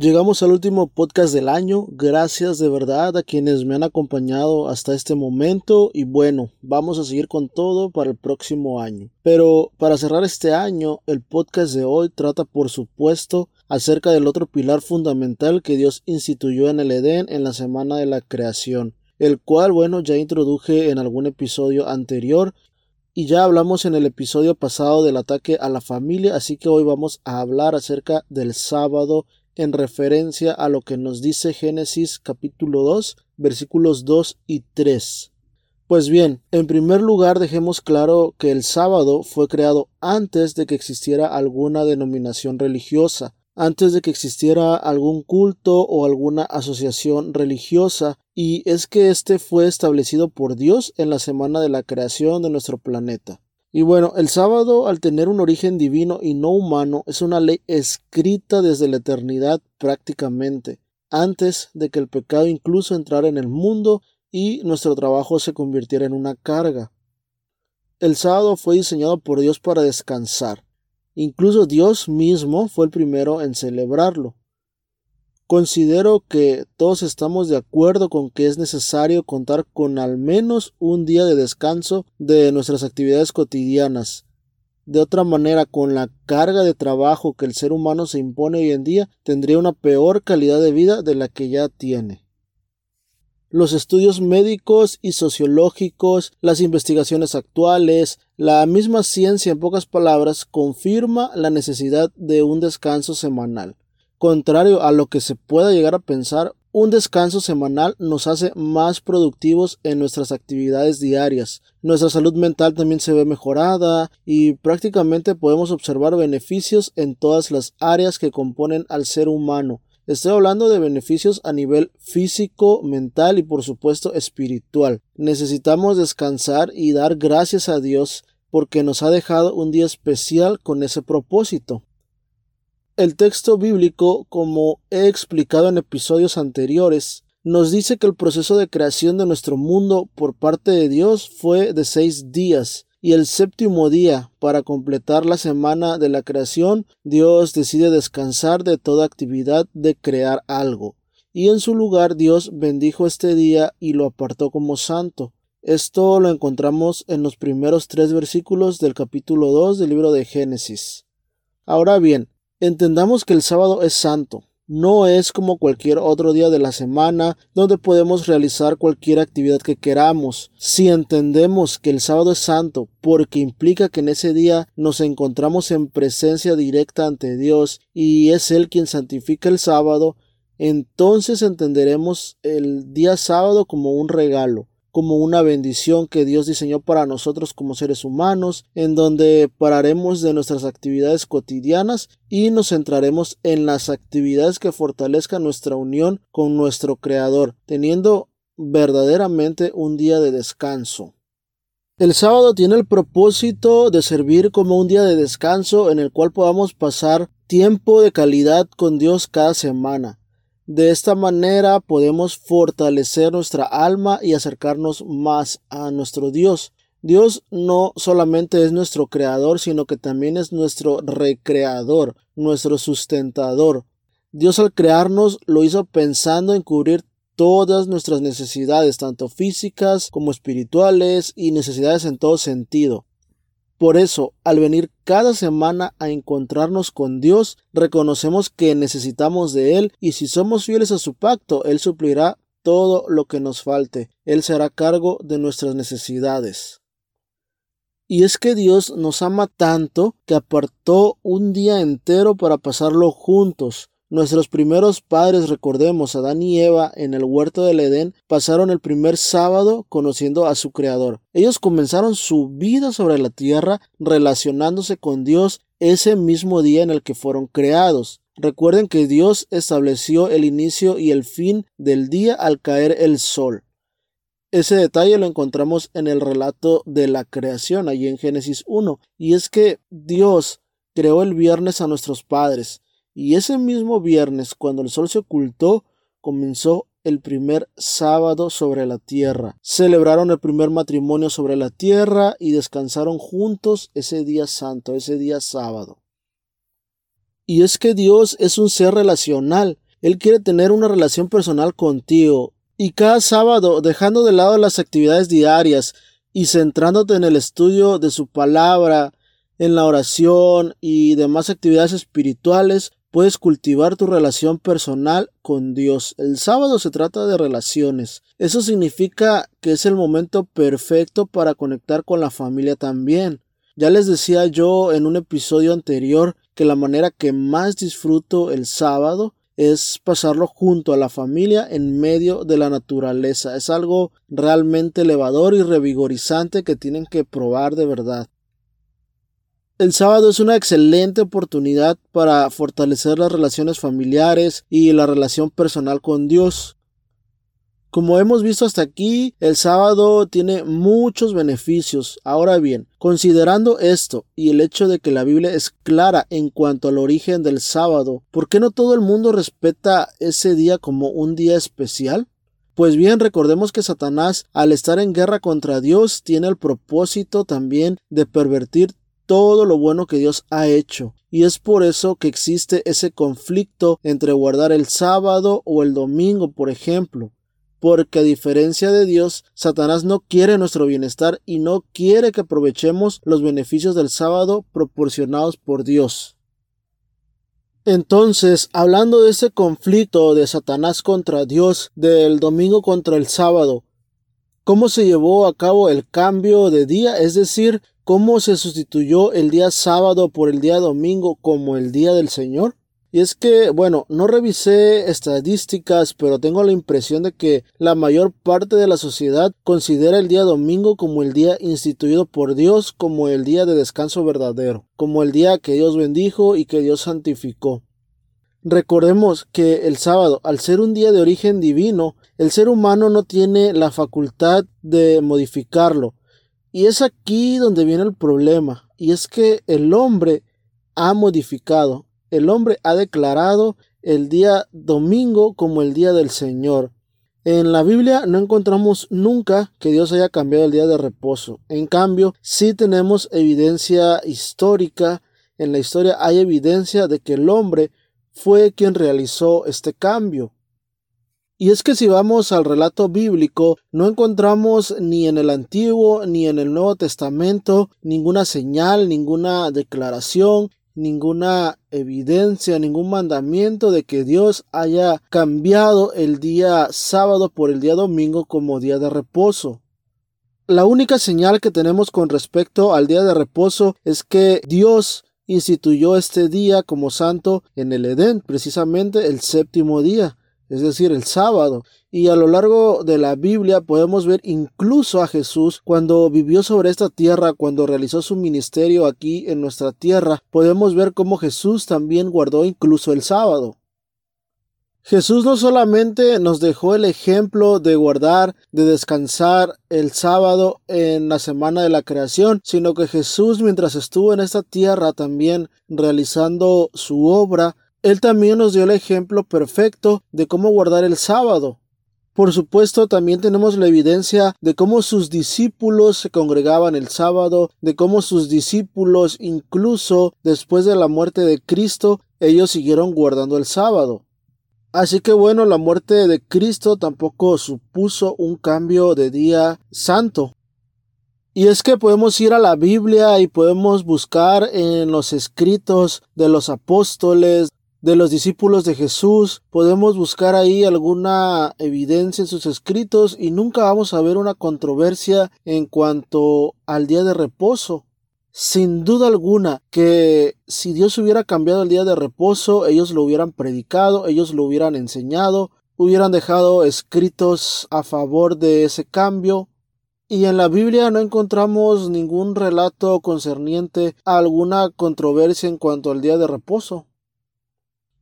Llegamos al último podcast del año. Gracias de verdad a quienes me han acompañado hasta este momento y bueno, vamos a seguir con todo para el próximo año. Pero para cerrar este año, el podcast de hoy trata por supuesto acerca del otro pilar fundamental que Dios instituyó en el Edén en la semana de la creación, el cual bueno ya introduje en algún episodio anterior y ya hablamos en el episodio pasado del ataque a la familia, así que hoy vamos a hablar acerca del sábado en referencia a lo que nos dice Génesis capítulo 2 versículos 2 y 3. Pues bien, en primer lugar dejemos claro que el sábado fue creado antes de que existiera alguna denominación religiosa, antes de que existiera algún culto o alguna asociación religiosa, y es que éste fue establecido por Dios en la semana de la creación de nuestro planeta. Y bueno, el sábado, al tener un origen divino y no humano, es una ley escrita desde la eternidad prácticamente, antes de que el pecado incluso entrara en el mundo y nuestro trabajo se convirtiera en una carga. El sábado fue diseñado por Dios para descansar. Incluso Dios mismo fue el primero en celebrarlo. Considero que todos estamos de acuerdo con que es necesario contar con al menos un día de descanso de nuestras actividades cotidianas. De otra manera, con la carga de trabajo que el ser humano se impone hoy en día, tendría una peor calidad de vida de la que ya tiene. Los estudios médicos y sociológicos, las investigaciones actuales, la misma ciencia en pocas palabras confirma la necesidad de un descanso semanal. Contrario a lo que se pueda llegar a pensar, un descanso semanal nos hace más productivos en nuestras actividades diarias. Nuestra salud mental también se ve mejorada y prácticamente podemos observar beneficios en todas las áreas que componen al ser humano. Estoy hablando de beneficios a nivel físico, mental y por supuesto espiritual. Necesitamos descansar y dar gracias a Dios porque nos ha dejado un día especial con ese propósito. El texto bíblico, como he explicado en episodios anteriores, nos dice que el proceso de creación de nuestro mundo por parte de Dios fue de seis días, y el séptimo día, para completar la semana de la creación, Dios decide descansar de toda actividad de crear algo, y en su lugar Dios bendijo este día y lo apartó como santo. Esto lo encontramos en los primeros tres versículos del capítulo 2 del libro de Génesis. Ahora bien, Entendamos que el sábado es santo, no es como cualquier otro día de la semana donde podemos realizar cualquier actividad que queramos. Si entendemos que el sábado es santo porque implica que en ese día nos encontramos en presencia directa ante Dios y es Él quien santifica el sábado, entonces entenderemos el día sábado como un regalo, como una bendición que Dios diseñó para nosotros como seres humanos, en donde pararemos de nuestras actividades cotidianas y nos centraremos en las actividades que fortalezcan nuestra unión con nuestro Creador, teniendo verdaderamente un día de descanso. El sábado tiene el propósito de servir como un día de descanso en el cual podamos pasar tiempo de calidad con Dios cada semana. De esta manera podemos fortalecer nuestra alma y acercarnos más a nuestro Dios. Dios no solamente es nuestro creador, sino que también es nuestro recreador, nuestro sustentador. Dios al crearnos lo hizo pensando en cubrir todas nuestras necesidades, tanto físicas como espirituales y necesidades en todo sentido. Por eso, al venir cada semana a encontrarnos con Dios, reconocemos que necesitamos de Él y si somos fieles a su pacto, Él suplirá todo lo que nos falte. Él se hará cargo de nuestras necesidades. Y es que Dios nos ama tanto que apartó un día entero para pasarlo juntos, Nuestros primeros padres, recordemos, Adán y Eva en el huerto del Edén, pasaron el primer sábado conociendo a su Creador. Ellos comenzaron su vida sobre la tierra relacionándose con Dios ese mismo día en el que fueron creados. Recuerden que Dios estableció el inicio y el fin del día al caer el sol. Ese detalle lo encontramos en el relato de la creación, allí en Génesis 1, y es que Dios creó el viernes a nuestros padres, y ese mismo viernes, cuando el sol se ocultó, comenzó el primer sábado sobre la tierra. Celebraron el primer matrimonio sobre la tierra y descansaron juntos ese día santo, ese día sábado. Y es que Dios es un ser relacional Él quiere tener una relación personal contigo. Y cada sábado, dejando de lado las actividades diarias y centrándote en el estudio de su palabra, en la oración y demás actividades espirituales, puedes cultivar tu relación personal con Dios. El sábado se trata de relaciones. Eso significa que es el momento perfecto para conectar con la familia también. Ya les decía yo en un episodio anterior que la manera que más disfruto el sábado es pasarlo junto a la familia en medio de la naturaleza. Es algo realmente elevador y revigorizante que tienen que probar de verdad. El sábado es una excelente oportunidad para fortalecer las relaciones familiares y la relación personal con Dios. Como hemos visto hasta aquí, el sábado tiene muchos beneficios. Ahora bien, considerando esto y el hecho de que la Biblia es clara en cuanto al origen del sábado, ¿por qué no todo el mundo respeta ese día como un día especial? Pues bien, recordemos que Satanás, al estar en guerra contra Dios, tiene el propósito también de pervertir todo lo bueno que Dios ha hecho. Y es por eso que existe ese conflicto entre guardar el sábado o el domingo, por ejemplo. Porque a diferencia de Dios, Satanás no quiere nuestro bienestar y no quiere que aprovechemos los beneficios del sábado proporcionados por Dios. Entonces, hablando de ese conflicto de Satanás contra Dios, del domingo contra el sábado, ¿cómo se llevó a cabo el cambio de día? Es decir, cómo se sustituyó el día sábado por el día domingo como el día del Señor? Y es que, bueno, no revisé estadísticas, pero tengo la impresión de que la mayor parte de la sociedad considera el día domingo como el día instituido por Dios, como el día de descanso verdadero, como el día que Dios bendijo y que Dios santificó. Recordemos que el sábado, al ser un día de origen divino, el ser humano no tiene la facultad de modificarlo, y es aquí donde viene el problema, y es que el hombre ha modificado, el hombre ha declarado el día domingo como el día del Señor. En la Biblia no encontramos nunca que Dios haya cambiado el día de reposo. En cambio, sí tenemos evidencia histórica. En la historia hay evidencia de que el hombre fue quien realizó este cambio. Y es que si vamos al relato bíblico, no encontramos ni en el Antiguo ni en el Nuevo Testamento ninguna señal, ninguna declaración, ninguna evidencia, ningún mandamiento de que Dios haya cambiado el día sábado por el día domingo como día de reposo. La única señal que tenemos con respecto al día de reposo es que Dios instituyó este día como santo en el Edén, precisamente el séptimo día es decir, el sábado. Y a lo largo de la Biblia podemos ver incluso a Jesús cuando vivió sobre esta tierra, cuando realizó su ministerio aquí en nuestra tierra, podemos ver cómo Jesús también guardó incluso el sábado. Jesús no solamente nos dejó el ejemplo de guardar, de descansar el sábado en la semana de la creación, sino que Jesús mientras estuvo en esta tierra también realizando su obra, él también nos dio el ejemplo perfecto de cómo guardar el sábado. Por supuesto, también tenemos la evidencia de cómo sus discípulos se congregaban el sábado, de cómo sus discípulos, incluso después de la muerte de Cristo, ellos siguieron guardando el sábado. Así que bueno, la muerte de Cristo tampoco supuso un cambio de día santo. Y es que podemos ir a la Biblia y podemos buscar en los escritos de los apóstoles, de los discípulos de Jesús, podemos buscar ahí alguna evidencia en sus escritos y nunca vamos a ver una controversia en cuanto al día de reposo. Sin duda alguna que si Dios hubiera cambiado el día de reposo, ellos lo hubieran predicado, ellos lo hubieran enseñado, hubieran dejado escritos a favor de ese cambio. Y en la Biblia no encontramos ningún relato concerniente a alguna controversia en cuanto al día de reposo.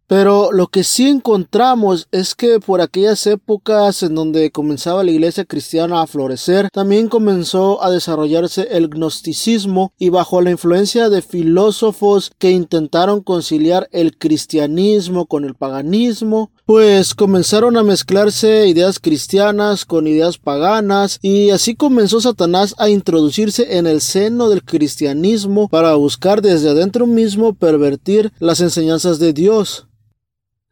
Pero lo que sí encontramos es que por aquellas épocas en donde comenzaba la iglesia cristiana a florecer, también comenzó a desarrollarse el gnosticismo y bajo la influencia de filósofos que intentaron conciliar el cristianismo con el paganismo, pues comenzaron a mezclarse ideas cristianas con ideas paganas y así comenzó Satanás a introducirse en el seno del cristianismo para buscar desde adentro mismo pervertir las enseñanzas de Dios.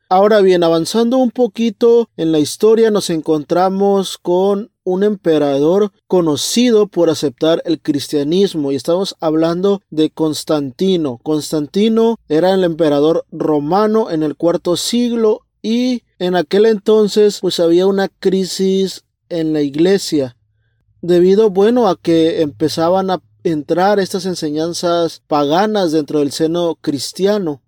Ahora bien, avanzando un poquito en la historia, nos encontramos con un emperador conocido por aceptar el cristianismo y estamos hablando de Constantino. Constantino era el emperador romano en el cuarto siglo y en aquel entonces pues había una crisis en la iglesia debido bueno a que empezaban a entrar estas enseñanzas paganas dentro del seno cristiano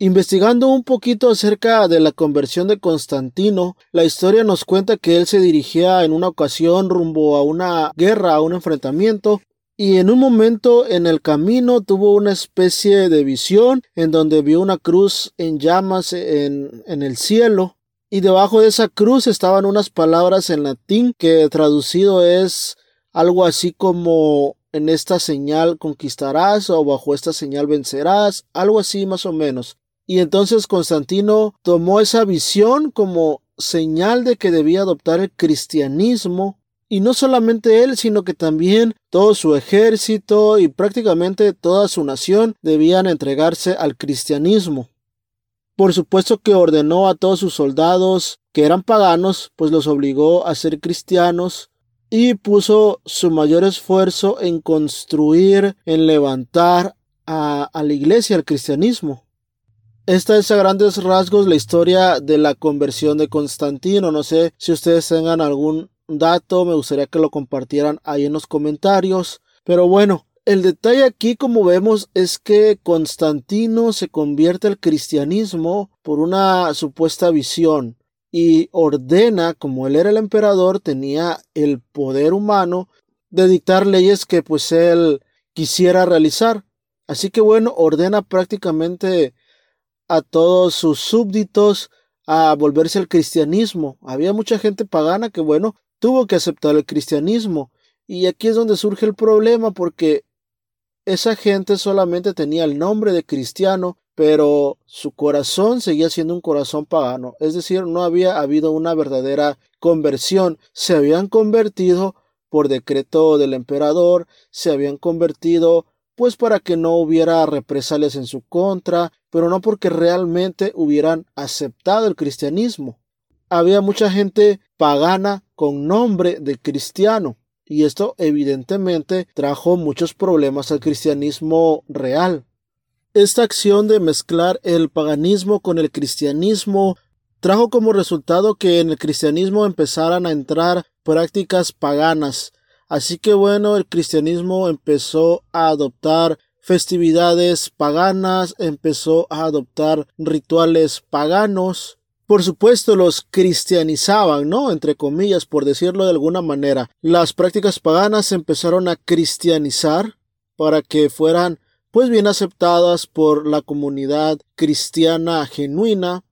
Investigando un poquito acerca de la conversión de Constantino, la historia nos cuenta que él se dirigía en una ocasión rumbo a una guerra, a un enfrentamiento, y en un momento en el camino tuvo una especie de visión en donde vio una cruz en llamas en, el cielo, y debajo de esa cruz estaban unas palabras en latín que traducido es algo así como en esta señal conquistarás o bajo esta señal vencerás, algo así más o menos. Y entonces Constantino tomó esa visión como señal de que debía adoptar el cristianismo y no solamente él, sino que también todo su ejército y prácticamente toda su nación debían entregarse al cristianismo. Por supuesto que ordenó a todos sus soldados que eran paganos, pues los obligó a ser cristianos y puso su mayor esfuerzo en construir, en levantar a, la iglesia, al cristianismo. Esta es a grandes rasgos la historia de la conversión de Constantino. No sé si ustedes tengan algún dato, me gustaría que lo compartieran ahí en los comentarios. Pero bueno, el detalle aquí, como vemos, es que Constantino se convierte al cristianismo por una supuesta visión y ordena, como él era el emperador, tenía el poder humano de dictar leyes que pues él quisiera realizar. Así que bueno, ordena prácticamente a todos sus súbditos a volverse al cristianismo. Había mucha gente pagana que, bueno, tuvo que aceptar el cristianismo. Y aquí es donde surge el problema porque esa gente solamente tenía el nombre de cristiano, pero su corazón seguía siendo un corazón pagano. Es decir, no había habido una verdadera conversión. Se habían convertido por decreto del emperador, se habían convertido pues para que no hubiera represalias en su contra, pero no porque realmente hubieran aceptado el cristianismo. Había mucha gente pagana con nombre de cristiano, y esto evidentemente trajo muchos problemas al cristianismo real. Esta acción de mezclar el paganismo con el cristianismo trajo como resultado que en el cristianismo empezaran a entrar prácticas paganas, Así que bueno, el cristianismo empezó a adoptar festividades paganas, empezó a adoptar rituales paganos. Por supuesto, los cristianizaban, ¿no? Entre comillas, por decirlo de alguna manera. Las prácticas paganas empezaron a cristianizar para que fueran pues bien aceptadas por la comunidad cristiana genuina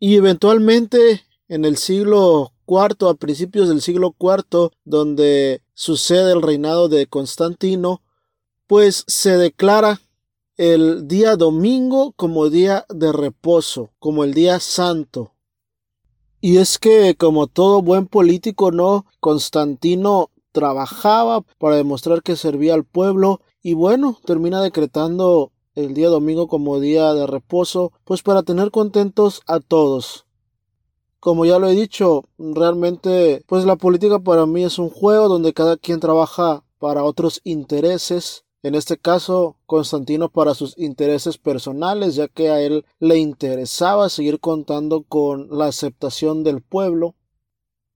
y eventualmente en el siglo IV, a principios del siglo IV, donde sucede el reinado de Constantino, pues se declara el día domingo como día de reposo, como el día santo. Y es que, como todo buen político, no, Constantino trabajaba para demostrar que servía al pueblo y bueno, termina decretando el día domingo como día de reposo, pues para tener contentos a todos. Como ya lo he dicho, realmente pues la política para mí es un juego donde cada quien trabaja para otros intereses. En este caso, Constantino para sus intereses personales, ya que a él le interesaba seguir contando con la aceptación del pueblo.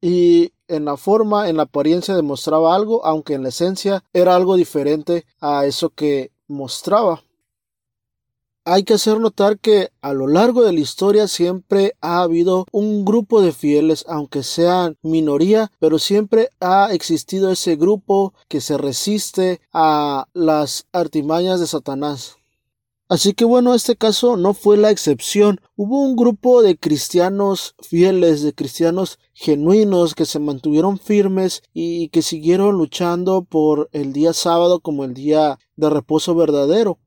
Y en la forma, en la apariencia demostraba algo, aunque en la esencia era algo diferente a eso que mostraba hay que hacer notar que a lo largo de la historia siempre ha habido un grupo de fieles, aunque sean minoría, pero siempre ha existido ese grupo que se resiste a las artimañas de Satanás. Así que bueno, este caso no fue la excepción. Hubo un grupo de cristianos fieles, de cristianos genuinos que se mantuvieron firmes y que siguieron luchando por el día sábado como el día de reposo verdadero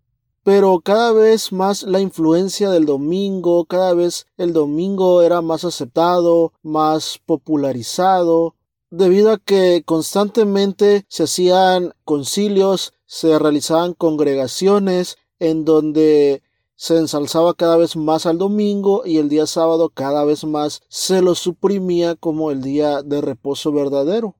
pero cada vez más la influencia del domingo, cada vez el domingo era más aceptado, más popularizado, debido a que constantemente se hacían concilios, se realizaban congregaciones en donde se ensalzaba cada vez más al domingo y el día sábado cada vez más se lo suprimía como el día de reposo verdadero.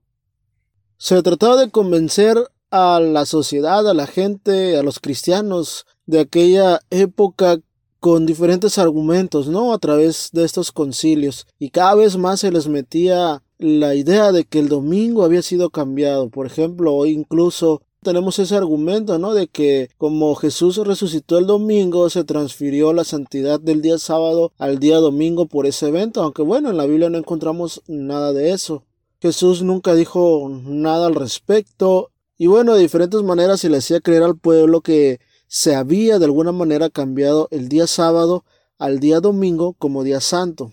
Se trataba de convencer a la sociedad, a la gente, a los cristianos de aquella época con diferentes argumentos, ¿no? A través de estos concilios. Y cada vez más se les metía la idea de que el domingo había sido cambiado. Por ejemplo, hoy incluso tenemos ese argumento, ¿no? De que como Jesús resucitó el domingo, se transfirió la santidad del día sábado al día domingo por ese evento, aunque bueno, en la Biblia no encontramos nada de eso. Jesús nunca dijo nada al respecto y bueno, de diferentes maneras se le hacía creer al pueblo que se había de alguna manera cambiado el día sábado al día domingo como día santo.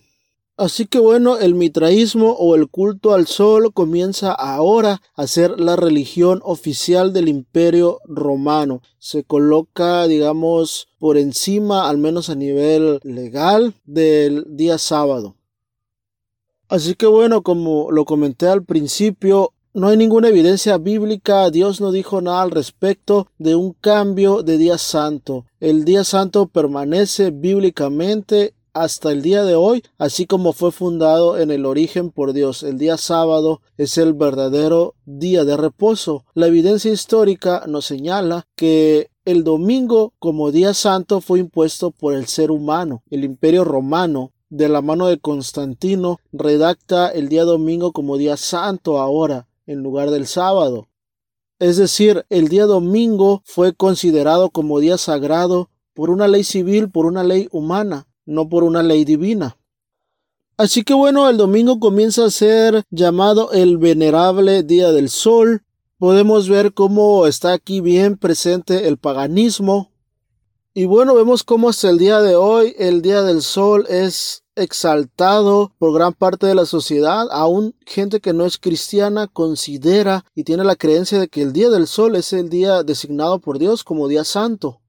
Así que bueno, el mitraísmo o el culto al sol comienza ahora a ser la religión oficial del imperio romano. Se coloca, digamos, por encima, al menos a nivel legal, del día sábado. Así que bueno, como lo comenté al principio, no hay ninguna evidencia bíblica, Dios no dijo nada al respecto de un cambio de día santo. El día santo permanece bíblicamente hasta el día de hoy, así como fue fundado en el origen por Dios. El día sábado es el verdadero día de reposo. La evidencia histórica nos señala que el domingo como día santo fue impuesto por el ser humano. El imperio romano de la mano de Constantino, redacta el día domingo como día santo ahora, en lugar del sábado. Es decir, el día domingo fue considerado como día sagrado por una ley civil, por una ley humana, no por una ley divina. Así que bueno, el domingo comienza a ser llamado el venerable día del sol. Podemos ver cómo está aquí bien presente el paganismo, y bueno, vemos cómo hasta el día de hoy el Día del Sol es exaltado por gran parte de la sociedad, aún gente que no es cristiana considera y tiene la creencia de que el Día del Sol es el día designado por Dios como día santo.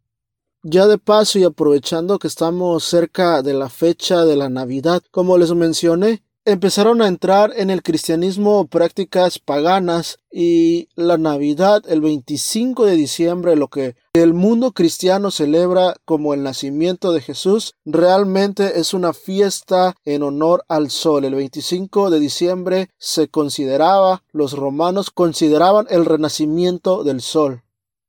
Ya de paso y aprovechando que estamos cerca de la fecha de la Navidad, como les mencioné, empezaron a entrar en el cristianismo prácticas paganas y la Navidad el 25 de diciembre, lo que el mundo cristiano celebra como el nacimiento de Jesús, realmente es una fiesta en honor al sol. El 25 de diciembre se consideraba, los romanos consideraban el renacimiento del sol.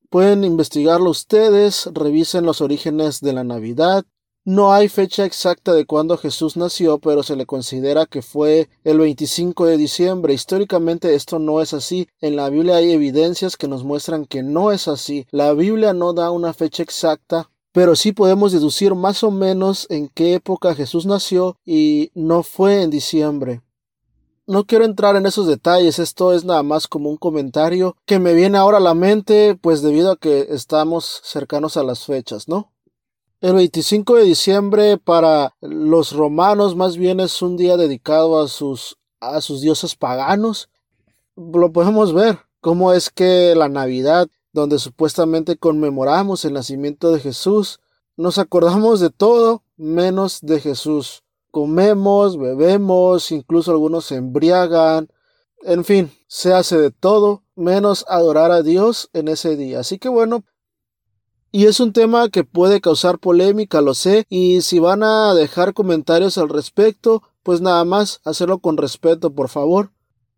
Pueden investigarlo ustedes, revisen los orígenes de la Navidad, no hay fecha exacta de cuándo Jesús nació, pero se le considera que fue el 25 de diciembre. Históricamente esto no es así. En la Biblia hay evidencias que nos muestran que no es así. La Biblia no da una fecha exacta, pero sí podemos deducir más o menos en qué época Jesús nació y no fue en diciembre. No quiero entrar en esos detalles, esto es nada más como un comentario que me viene ahora a la mente, pues debido a que estamos cercanos a las fechas, ¿no? El 25 de diciembre para los romanos más bien es un día dedicado a sus, a sus dioses paganos. Lo podemos ver, cómo es que la Navidad, donde supuestamente conmemoramos el nacimiento de Jesús, nos acordamos de todo menos de Jesús. Comemos, bebemos, incluso algunos se embriagan, en fin, se hace de todo menos adorar a Dios en ese día. Así que bueno, y es un tema que puede causar polémica, lo sé, y si van a dejar comentarios al respecto, pues nada más hacerlo con respeto, por favor.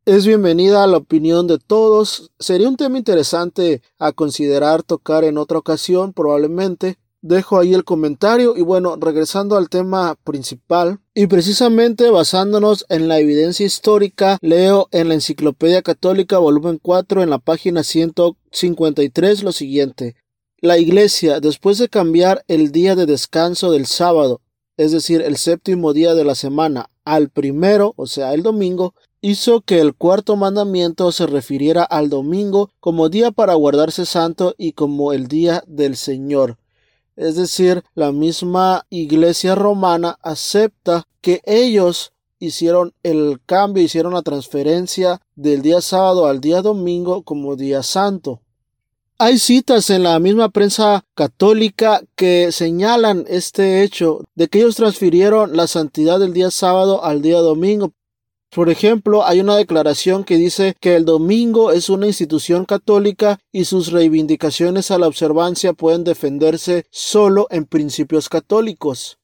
Es bienvenida a la opinión de todos. Sería un tema interesante a considerar tocar en otra ocasión, probablemente. Dejo ahí el comentario y bueno, regresando al tema principal y precisamente basándonos en la evidencia histórica, leo en la Enciclopedia Católica volumen 4 en la página 153 lo siguiente. La Iglesia, después de cambiar el día de descanso del sábado, es decir, el séptimo día de la semana, al primero, o sea, el domingo, hizo que el cuarto mandamiento se refiriera al domingo como día para guardarse santo y como el día del Señor. Es decir, la misma Iglesia romana acepta que ellos hicieron el cambio, hicieron la transferencia del día sábado al día domingo como día santo. Hay citas en la misma prensa católica que señalan este hecho de que ellos transfirieron la santidad del día sábado al día domingo. Por ejemplo, hay una declaración que dice que el domingo es una institución católica y sus reivindicaciones a la observancia pueden defenderse solo en principios católicos.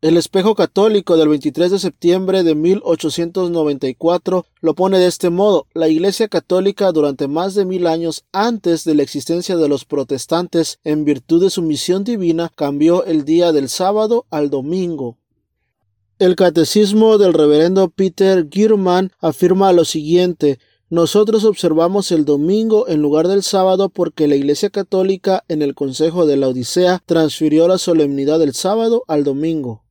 El espejo católico del 23 de septiembre de 1894 lo pone de este modo. La Iglesia católica durante más de mil años antes de la existencia de los protestantes, en virtud de su misión divina, cambió el día del sábado al domingo. El catecismo del reverendo Peter Gierman afirma lo siguiente nosotros observamos el domingo en lugar del sábado porque la Iglesia Católica en el Consejo de la Odisea transfirió la solemnidad del sábado al domingo.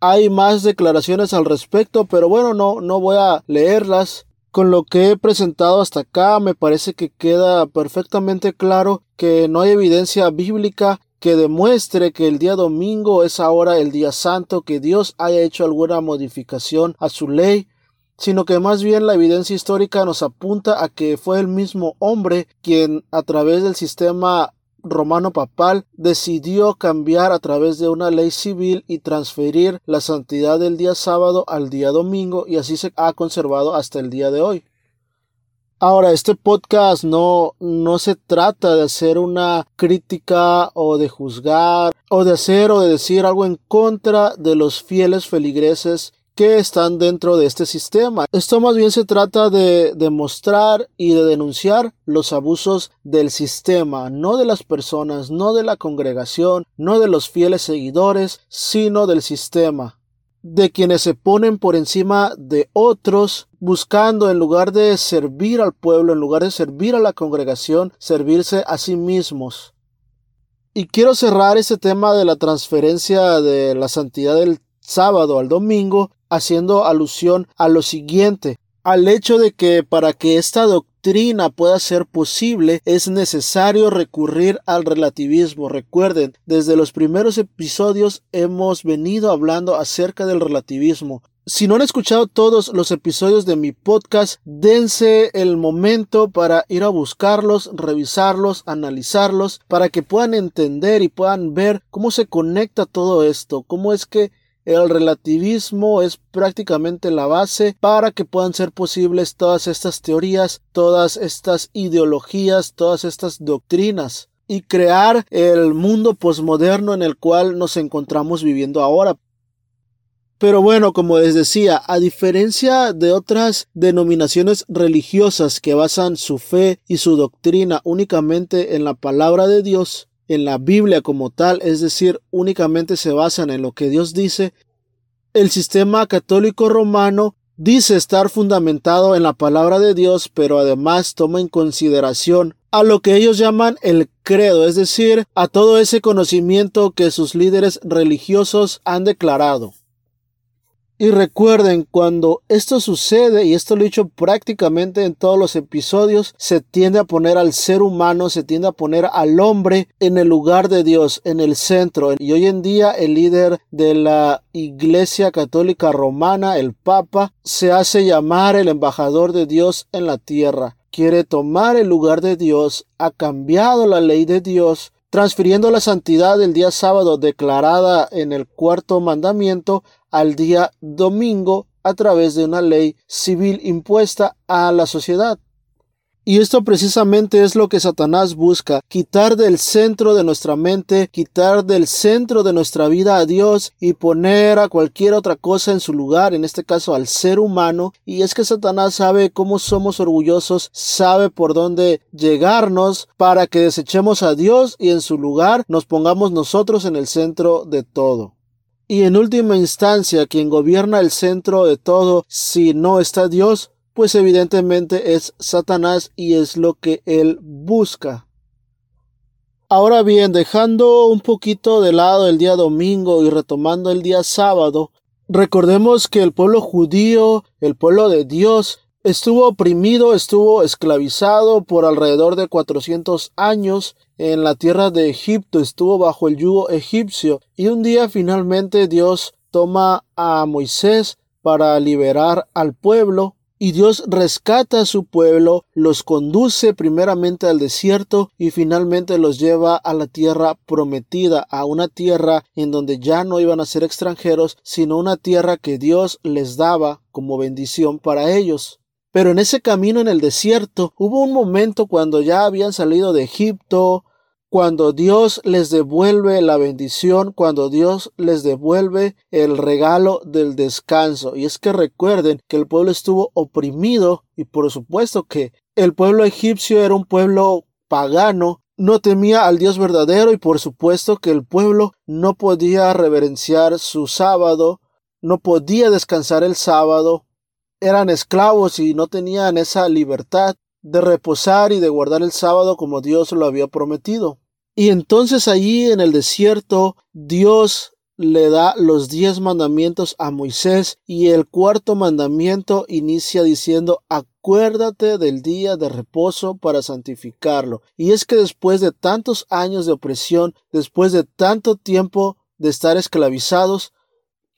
Hay más declaraciones al respecto, pero bueno, no, no voy a leerlas. Con lo que he presentado hasta acá, me parece que queda perfectamente claro que no hay evidencia bíblica que demuestre que el día domingo es ahora el día santo, que Dios haya hecho alguna modificación a su ley, sino que más bien la evidencia histórica nos apunta a que fue el mismo hombre quien a través del sistema romano papal decidió cambiar a través de una ley civil y transferir la santidad del día sábado al día domingo y así se ha conservado hasta el día de hoy. Ahora, este podcast no, no se trata de hacer una crítica o de juzgar o de hacer o de decir algo en contra de los fieles feligreses que están dentro de este sistema. Esto más bien se trata de demostrar y de denunciar los abusos del sistema, no de las personas, no de la congregación, no de los fieles seguidores, sino del sistema de quienes se ponen por encima de otros, buscando en lugar de servir al pueblo, en lugar de servir a la congregación, servirse a sí mismos. Y quiero cerrar este tema de la transferencia de la santidad del sábado al domingo haciendo alusión a lo siguiente, al hecho de que para que esta doctrina pueda ser posible es necesario recurrir al relativismo. Recuerden, desde los primeros episodios hemos venido hablando acerca del relativismo. Si no han escuchado todos los episodios de mi podcast, dense el momento para ir a buscarlos, revisarlos, analizarlos, para que puedan entender y puedan ver cómo se conecta todo esto, cómo es que el relativismo es prácticamente la base para que puedan ser posibles todas estas teorías, todas estas ideologías, todas estas doctrinas y crear el mundo posmoderno en el cual nos encontramos viviendo ahora. Pero bueno, como les decía, a diferencia de otras denominaciones religiosas que basan su fe y su doctrina únicamente en la palabra de Dios, en la Biblia como tal, es decir, únicamente se basan en lo que Dios dice, el sistema católico romano dice estar fundamentado en la palabra de Dios, pero además toma en consideración a lo que ellos llaman el credo, es decir, a todo ese conocimiento que sus líderes religiosos han declarado. Y recuerden, cuando esto sucede, y esto lo he dicho prácticamente en todos los episodios, se tiende a poner al ser humano, se tiende a poner al hombre en el lugar de Dios, en el centro. Y hoy en día el líder de la Iglesia Católica Romana, el Papa, se hace llamar el embajador de Dios en la tierra. Quiere tomar el lugar de Dios, ha cambiado la ley de Dios, transfiriendo la santidad del día sábado declarada en el cuarto mandamiento al día domingo a través de una ley civil impuesta a la sociedad. Y esto precisamente es lo que Satanás busca, quitar del centro de nuestra mente, quitar del centro de nuestra vida a Dios y poner a cualquier otra cosa en su lugar, en este caso al ser humano. Y es que Satanás sabe cómo somos orgullosos, sabe por dónde llegarnos para que desechemos a Dios y en su lugar nos pongamos nosotros en el centro de todo. Y en última instancia, quien gobierna el centro de todo, si no está Dios, pues evidentemente es Satanás y es lo que él busca. Ahora bien, dejando un poquito de lado el día domingo y retomando el día sábado, recordemos que el pueblo judío, el pueblo de Dios, estuvo oprimido, estuvo esclavizado por alrededor de 400 años en la tierra de Egipto, estuvo bajo el yugo egipcio y un día finalmente Dios toma a Moisés para liberar al pueblo y Dios rescata a su pueblo, los conduce primeramente al desierto y finalmente los lleva a la tierra prometida, a una tierra en donde ya no iban a ser extranjeros, sino una tierra que Dios les daba como bendición para ellos. Pero en ese camino en el desierto hubo un momento cuando ya habían salido de Egipto, cuando Dios les devuelve la bendición, cuando Dios les devuelve el regalo del descanso. Y es que recuerden que el pueblo estuvo oprimido y por supuesto que el pueblo egipcio era un pueblo pagano, no temía al Dios verdadero y por supuesto que el pueblo no podía reverenciar su sábado, no podía descansar el sábado, eran esclavos y no tenían esa libertad de reposar y de guardar el sábado como Dios lo había prometido. Y entonces allí en el desierto Dios le da los diez mandamientos a Moisés y el cuarto mandamiento inicia diciendo acuérdate del día de reposo para santificarlo. Y es que después de tantos años de opresión, después de tanto tiempo de estar esclavizados,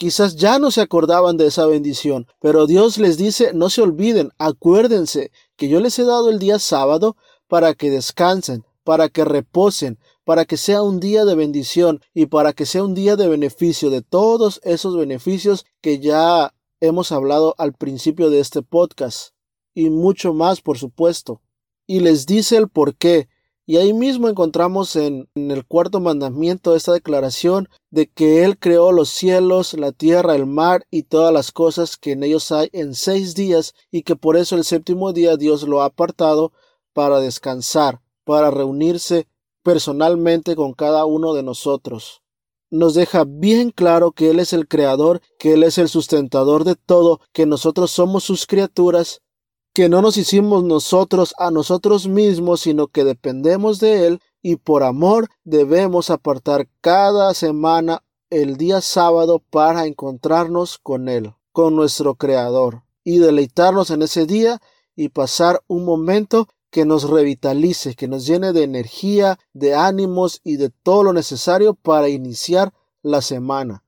Quizás ya no se acordaban de esa bendición, pero Dios les dice, no se olviden, acuérdense que yo les he dado el día sábado para que descansen, para que reposen, para que sea un día de bendición y para que sea un día de beneficio de todos esos beneficios que ya hemos hablado al principio de este podcast y mucho más, por supuesto. Y les dice el por qué. Y ahí mismo encontramos en, el cuarto mandamiento esta declaración de que Él creó los cielos, la tierra, el mar y todas las cosas que en ellos hay en seis días y que por eso el séptimo día Dios lo ha apartado para descansar, para reunirse personalmente con cada uno de nosotros. Nos deja bien claro que Él es el Creador, que Él es el sustentador de todo, que nosotros somos sus criaturas que no nos hicimos nosotros a nosotros mismos, sino que dependemos de Él y por amor debemos apartar cada semana el día sábado para encontrarnos con Él, con nuestro Creador, y deleitarnos en ese día y pasar un momento que nos revitalice, que nos llene de energía, de ánimos y de todo lo necesario para iniciar la semana.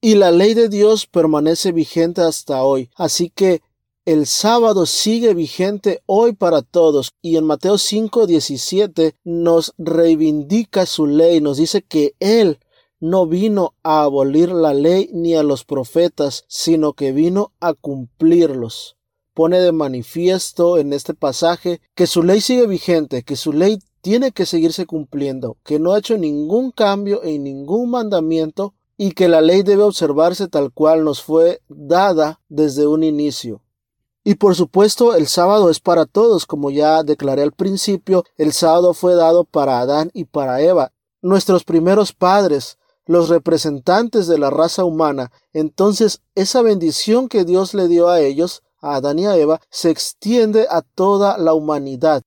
Y la ley de Dios permanece vigente hasta hoy, así que el sábado sigue vigente hoy para todos y en Mateo 5:17 nos reivindica su ley, nos dice que Él no vino a abolir la ley ni a los profetas, sino que vino a cumplirlos. Pone de manifiesto en este pasaje que su ley sigue vigente, que su ley tiene que seguirse cumpliendo, que no ha hecho ningún cambio en ningún mandamiento y que la ley debe observarse tal cual nos fue dada desde un inicio. Y por supuesto el sábado es para todos, como ya declaré al principio, el sábado fue dado para Adán y para Eva, nuestros primeros padres, los representantes de la raza humana. Entonces esa bendición que Dios le dio a ellos, a Adán y a Eva, se extiende a toda la humanidad.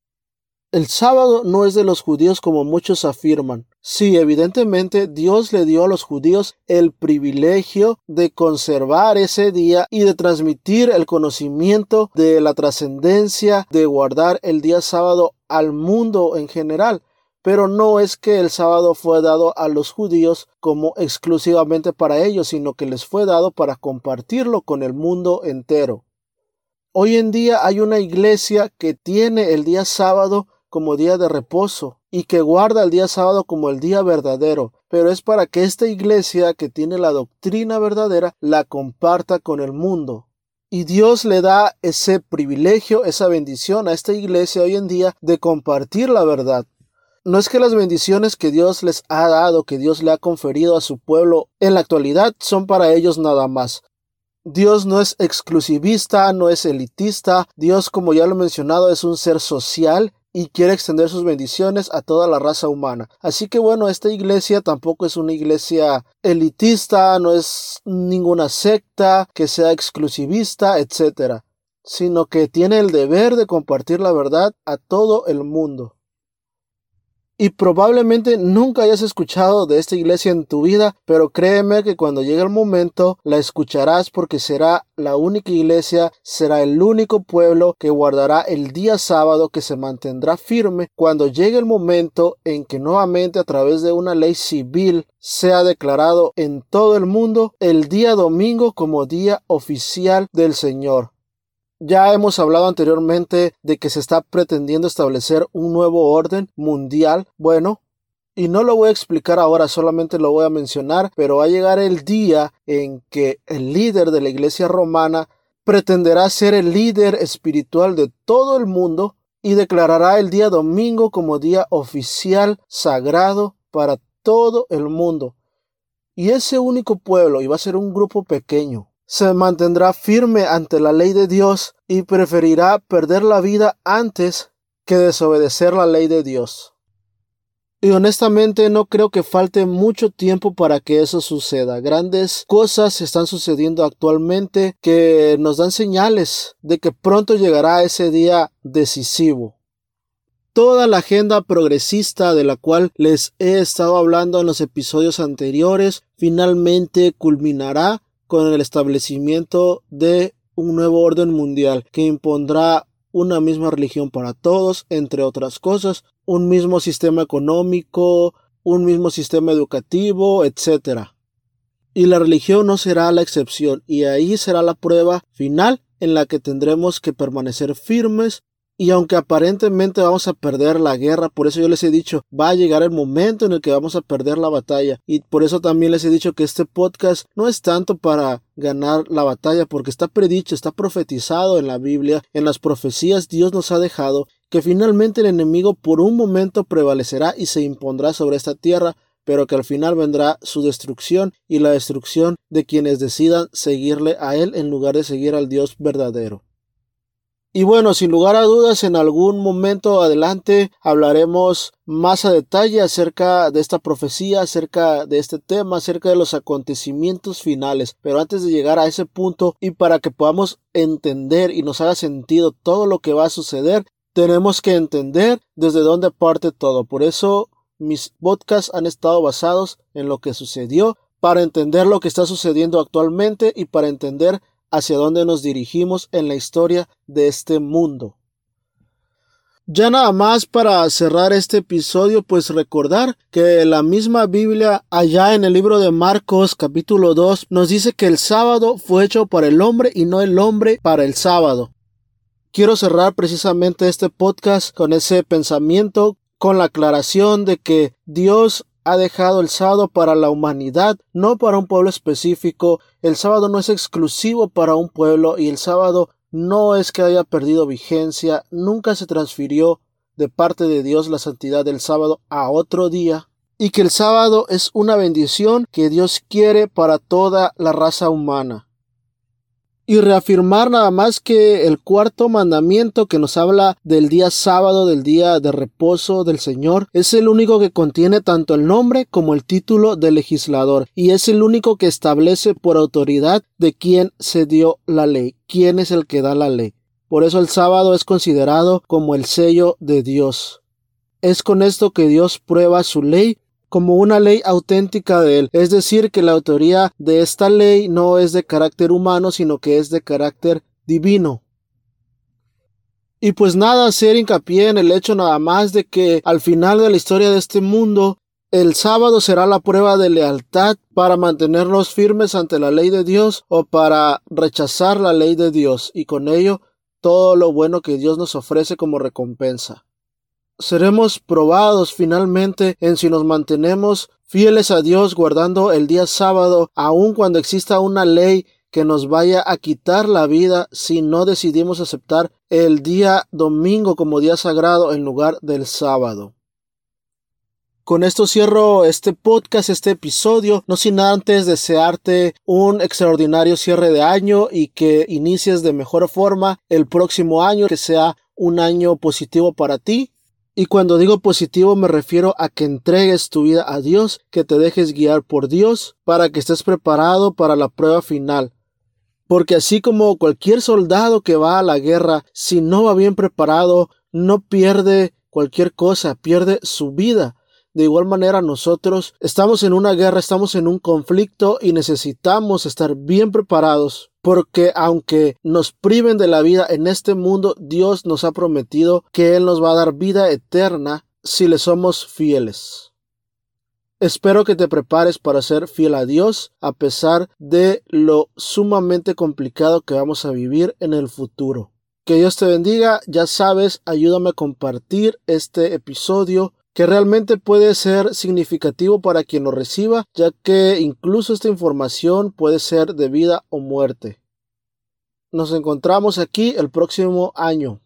El sábado no es de los judíos como muchos afirman. Sí, evidentemente Dios le dio a los judíos el privilegio de conservar ese día y de transmitir el conocimiento de la trascendencia de guardar el día sábado al mundo en general. Pero no es que el sábado fue dado a los judíos como exclusivamente para ellos, sino que les fue dado para compartirlo con el mundo entero. Hoy en día hay una iglesia que tiene el día sábado como día de reposo y que guarda el día sábado como el día verdadero, pero es para que esta iglesia que tiene la doctrina verdadera la comparta con el mundo. Y Dios le da ese privilegio, esa bendición a esta iglesia hoy en día de compartir la verdad. No es que las bendiciones que Dios les ha dado, que Dios le ha conferido a su pueblo en la actualidad son para ellos nada más. Dios no es exclusivista, no es elitista. Dios, como ya lo he mencionado, es un ser social y quiere extender sus bendiciones a toda la raza humana. Así que bueno, esta iglesia tampoco es una iglesia elitista, no es ninguna secta que sea exclusivista, etc., sino que tiene el deber de compartir la verdad a todo el mundo. Y probablemente nunca hayas escuchado de esta iglesia en tu vida, pero créeme que cuando llegue el momento la escucharás porque será la única iglesia, será el único pueblo que guardará el día sábado que se mantendrá firme cuando llegue el momento en que nuevamente a través de una ley civil sea declarado en todo el mundo el día domingo como día oficial del Señor. Ya hemos hablado anteriormente de que se está pretendiendo establecer un nuevo orden mundial. Bueno, y no lo voy a explicar ahora, solamente lo voy a mencionar, pero va a llegar el día en que el líder de la iglesia romana pretenderá ser el líder espiritual de todo el mundo y declarará el día domingo como día oficial sagrado para todo el mundo. Y ese único pueblo, y va a ser un grupo pequeño, se mantendrá firme ante la ley de Dios y preferirá perder la vida antes que desobedecer la ley de Dios. Y honestamente no creo que falte mucho tiempo para que eso suceda. Grandes cosas están sucediendo actualmente que nos dan señales de que pronto llegará ese día decisivo. Toda la agenda progresista de la cual les he estado hablando en los episodios anteriores finalmente culminará con el establecimiento de un nuevo orden mundial que impondrá una misma religión para todos, entre otras cosas, un mismo sistema económico, un mismo sistema educativo, etc. Y la religión no será la excepción, y ahí será la prueba final en la que tendremos que permanecer firmes y aunque aparentemente vamos a perder la guerra, por eso yo les he dicho, va a llegar el momento en el que vamos a perder la batalla. Y por eso también les he dicho que este podcast no es tanto para ganar la batalla, porque está predicho, está profetizado en la Biblia, en las profecías Dios nos ha dejado que finalmente el enemigo por un momento prevalecerá y se impondrá sobre esta tierra, pero que al final vendrá su destrucción y la destrucción de quienes decidan seguirle a él en lugar de seguir al Dios verdadero. Y bueno, sin lugar a dudas, en algún momento adelante hablaremos más a detalle acerca de esta profecía, acerca de este tema, acerca de los acontecimientos finales. Pero antes de llegar a ese punto y para que podamos entender y nos haga sentido todo lo que va a suceder, tenemos que entender desde dónde parte todo. Por eso mis podcasts han estado basados en lo que sucedió para entender lo que está sucediendo actualmente y para entender hacia dónde nos dirigimos en la historia de este mundo. Ya nada más para cerrar este episodio, pues recordar que la misma Biblia allá en el libro de Marcos capítulo 2 nos dice que el sábado fue hecho para el hombre y no el hombre para el sábado. Quiero cerrar precisamente este podcast con ese pensamiento, con la aclaración de que Dios ha dejado el sábado para la humanidad, no para un pueblo específico. El sábado no es exclusivo para un pueblo y el sábado no es que haya perdido vigencia, nunca se transfirió de parte de Dios la santidad del sábado a otro día y que el sábado es una bendición que Dios quiere para toda la raza humana y reafirmar nada más que el cuarto mandamiento que nos habla del día sábado, del día de reposo del Señor, es el único que contiene tanto el nombre como el título de legislador y es el único que establece por autoridad de quién se dio la ley, quién es el que da la ley. Por eso el sábado es considerado como el sello de Dios. Es con esto que Dios prueba su ley como una ley auténtica de él, es decir, que la autoría de esta ley no es de carácter humano, sino que es de carácter divino. Y pues nada, hacer hincapié en el hecho nada más de que al final de la historia de este mundo, el sábado será la prueba de lealtad para mantenernos firmes ante la ley de Dios o para rechazar la ley de Dios y con ello todo lo bueno que Dios nos ofrece como recompensa seremos probados finalmente en si nos mantenemos fieles a Dios guardando el día sábado, aun cuando exista una ley que nos vaya a quitar la vida si no decidimos aceptar el día domingo como día sagrado en lugar del sábado. Con esto cierro este podcast, este episodio, no sin antes desearte un extraordinario cierre de año y que inicies de mejor forma el próximo año, que sea un año positivo para ti y cuando digo positivo me refiero a que entregues tu vida a Dios, que te dejes guiar por Dios para que estés preparado para la prueba final. Porque así como cualquier soldado que va a la guerra, si no va bien preparado, no pierde cualquier cosa, pierde su vida. De igual manera nosotros estamos en una guerra, estamos en un conflicto y necesitamos estar bien preparados porque aunque nos priven de la vida en este mundo, Dios nos ha prometido que Él nos va a dar vida eterna si le somos fieles. Espero que te prepares para ser fiel a Dios a pesar de lo sumamente complicado que vamos a vivir en el futuro. Que Dios te bendiga, ya sabes, ayúdame a compartir este episodio que realmente puede ser significativo para quien lo reciba, ya que incluso esta información puede ser de vida o muerte. Nos encontramos aquí el próximo año.